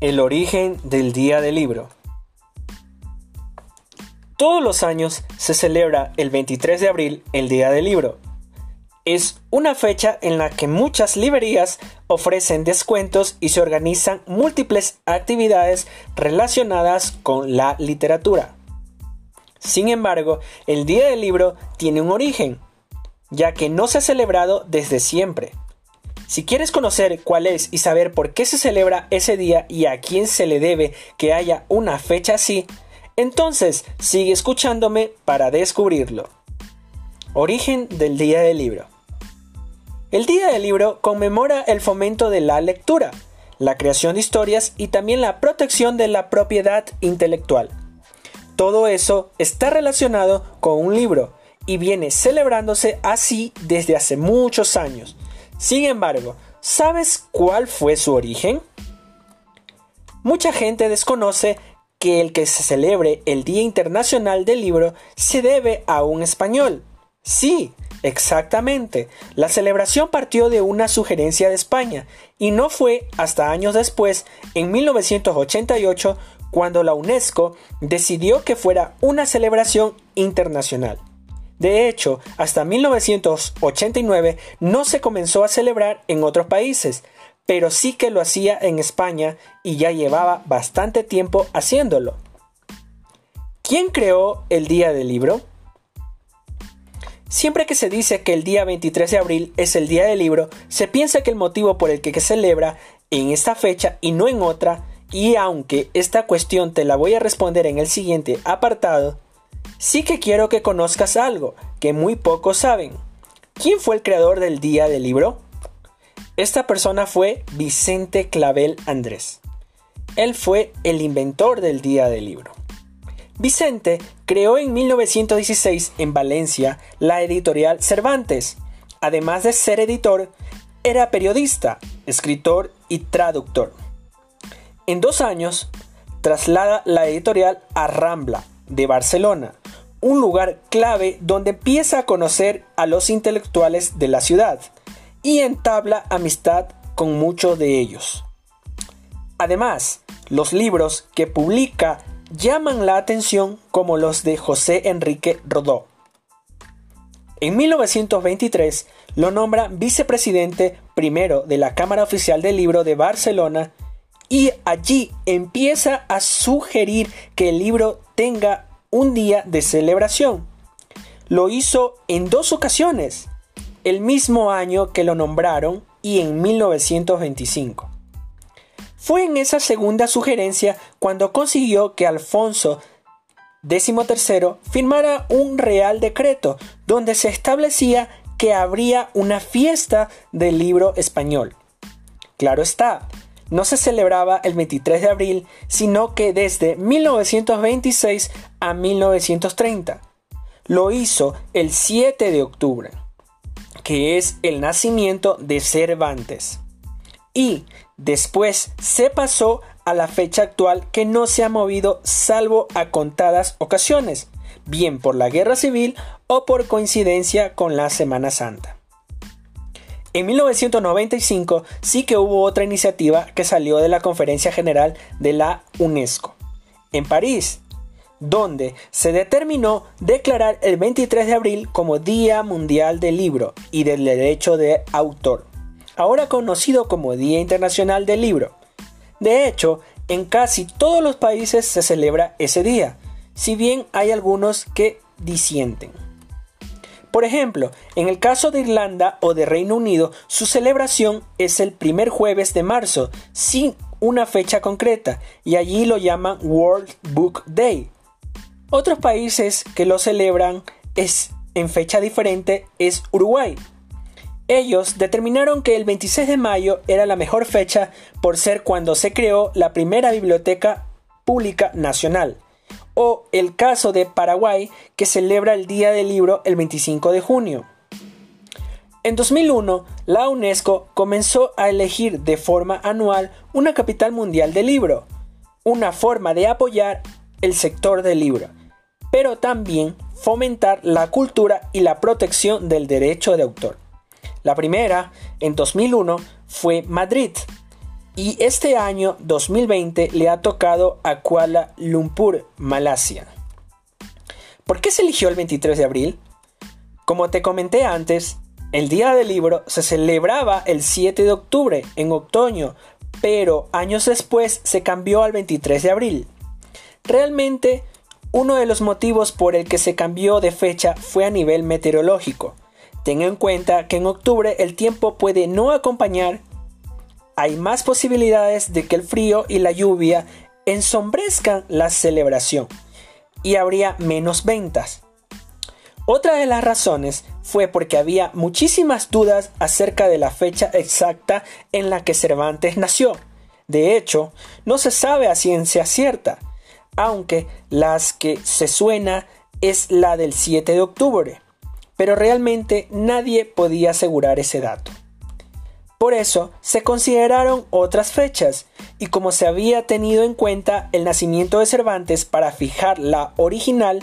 El origen del Día del Libro. Todos los años se celebra el 23 de abril el Día del Libro. Es una fecha en la que muchas librerías ofrecen descuentos y se organizan múltiples actividades relacionadas con la literatura. Sin embargo, el Día del Libro tiene un origen, ya que no se ha celebrado desde siempre. Si quieres conocer cuál es y saber por qué se celebra ese día y a quién se le debe que haya una fecha así, entonces sigue escuchándome para descubrirlo. Origen del Día del Libro. El Día del Libro conmemora el fomento de la lectura, la creación de historias y también la protección de la propiedad intelectual. Todo eso está relacionado con un libro y viene celebrándose así desde hace muchos años. Sin embargo, ¿sabes cuál fue su origen? Mucha gente desconoce que el que se celebre el Día Internacional del Libro se debe a un español. Sí, exactamente. La celebración partió de una sugerencia de España y no fue hasta años después, en 1988, cuando la UNESCO decidió que fuera una celebración internacional. De hecho, hasta 1989 no se comenzó a celebrar en otros países, pero sí que lo hacía en España y ya llevaba bastante tiempo haciéndolo. ¿Quién creó el Día del Libro? Siempre que se dice que el día 23 de abril es el Día del Libro, se piensa que el motivo por el que se celebra en esta fecha y no en otra, y aunque esta cuestión te la voy a responder en el siguiente apartado, Sí que quiero que conozcas algo que muy pocos saben. ¿Quién fue el creador del Día del Libro? Esta persona fue Vicente Clavel Andrés. Él fue el inventor del Día del Libro. Vicente creó en 1916 en Valencia la editorial Cervantes. Además de ser editor, era periodista, escritor y traductor. En dos años, traslada la editorial a Rambla, de Barcelona, un lugar clave donde empieza a conocer a los intelectuales de la ciudad y entabla amistad con muchos de ellos. Además, los libros que publica llaman la atención como los de José Enrique Rodó. En 1923 lo nombra vicepresidente primero de la Cámara Oficial del Libro de Barcelona y allí empieza a sugerir que el libro tenga un día de celebración. Lo hizo en dos ocasiones, el mismo año que lo nombraron y en 1925. Fue en esa segunda sugerencia cuando consiguió que Alfonso XIII firmara un real decreto donde se establecía que habría una fiesta del libro español. Claro está, no se celebraba el 23 de abril, sino que desde 1926 a 1930. Lo hizo el 7 de octubre, que es el nacimiento de Cervantes. Y después se pasó a la fecha actual que no se ha movido salvo a contadas ocasiones, bien por la guerra civil o por coincidencia con la Semana Santa. En 1995 sí que hubo otra iniciativa que salió de la Conferencia General de la UNESCO, en París, donde se determinó declarar el 23 de abril como Día Mundial del Libro y del Derecho de Autor, ahora conocido como Día Internacional del Libro. De hecho, en casi todos los países se celebra ese día, si bien hay algunos que disienten. Por ejemplo, en el caso de Irlanda o de Reino Unido, su celebración es el primer jueves de marzo, sin una fecha concreta, y allí lo llaman World Book Day. Otros países que lo celebran es en fecha diferente es Uruguay. Ellos determinaron que el 26 de mayo era la mejor fecha por ser cuando se creó la primera biblioteca pública nacional o el caso de Paraguay que celebra el Día del Libro el 25 de junio. En 2001, la UNESCO comenzó a elegir de forma anual una capital mundial del libro, una forma de apoyar el sector del libro, pero también fomentar la cultura y la protección del derecho de autor. La primera, en 2001, fue Madrid, y este año 2020 le ha tocado a Kuala Lumpur, Malasia. ¿Por qué se eligió el 23 de abril? Como te comenté antes, el Día del Libro se celebraba el 7 de octubre, en otoño, pero años después se cambió al 23 de abril. Realmente, uno de los motivos por el que se cambió de fecha fue a nivel meteorológico. Ten en cuenta que en octubre el tiempo puede no acompañar, hay más posibilidades de que el frío y la lluvia ensombrezcan la celebración y habría menos ventas. Otra de las razones fue porque había muchísimas dudas acerca de la fecha exacta en la que Cervantes nació. De hecho, no se sabe a ciencia cierta, aunque las que se suena es la del 7 de octubre, pero realmente nadie podía asegurar ese dato. Por eso se consideraron otras fechas, y como se había tenido en cuenta el nacimiento de Cervantes para fijar la original,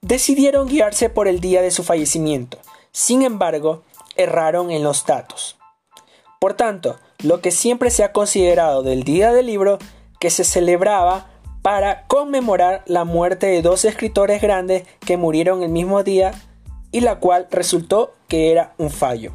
decidieron guiarse por el día de su fallecimiento. Sin embargo, erraron en los datos. Por tanto, lo que siempre se ha considerado del Día del Libro, que se celebraba para conmemorar la muerte de dos escritores grandes que murieron el mismo día y la cual resultó que era un fallo.